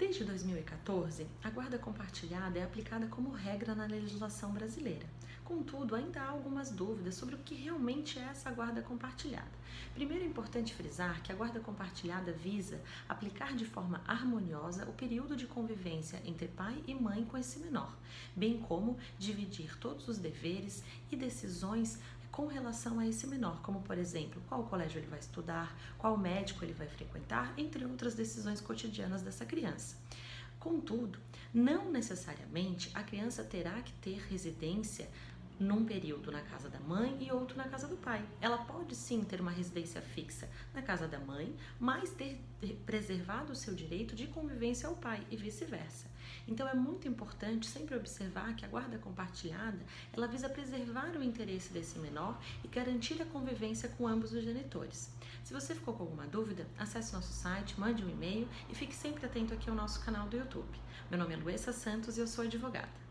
Desde 2014, a guarda compartilhada é aplicada como regra na legislação brasileira. Contudo, ainda há algumas dúvidas sobre o que realmente é essa guarda compartilhada. Primeiro é importante frisar que a guarda compartilhada visa aplicar de forma harmoniosa o período de convivência entre pai e mãe com esse menor, bem como dividir todos os deveres e decisões com relação a esse menor, como por exemplo, qual colégio ele vai estudar, qual médico ele vai frequentar, entre outras decisões cotidianas dessa criança. Contudo, não necessariamente a criança terá que ter residência num período na casa da mãe e outro na casa do pai. Ela pode sim ter uma residência fixa na casa da mãe, mas ter preservado o seu direito de convivência ao pai e vice-versa. Então é muito importante sempre observar que a guarda compartilhada, ela visa preservar o interesse desse menor e garantir a convivência com ambos os genitores. Se você ficou com alguma dúvida, acesse nosso site, mande um e-mail e fique sempre atento aqui ao nosso canal do YouTube. Meu nome é Luessa Santos e eu sou advogada.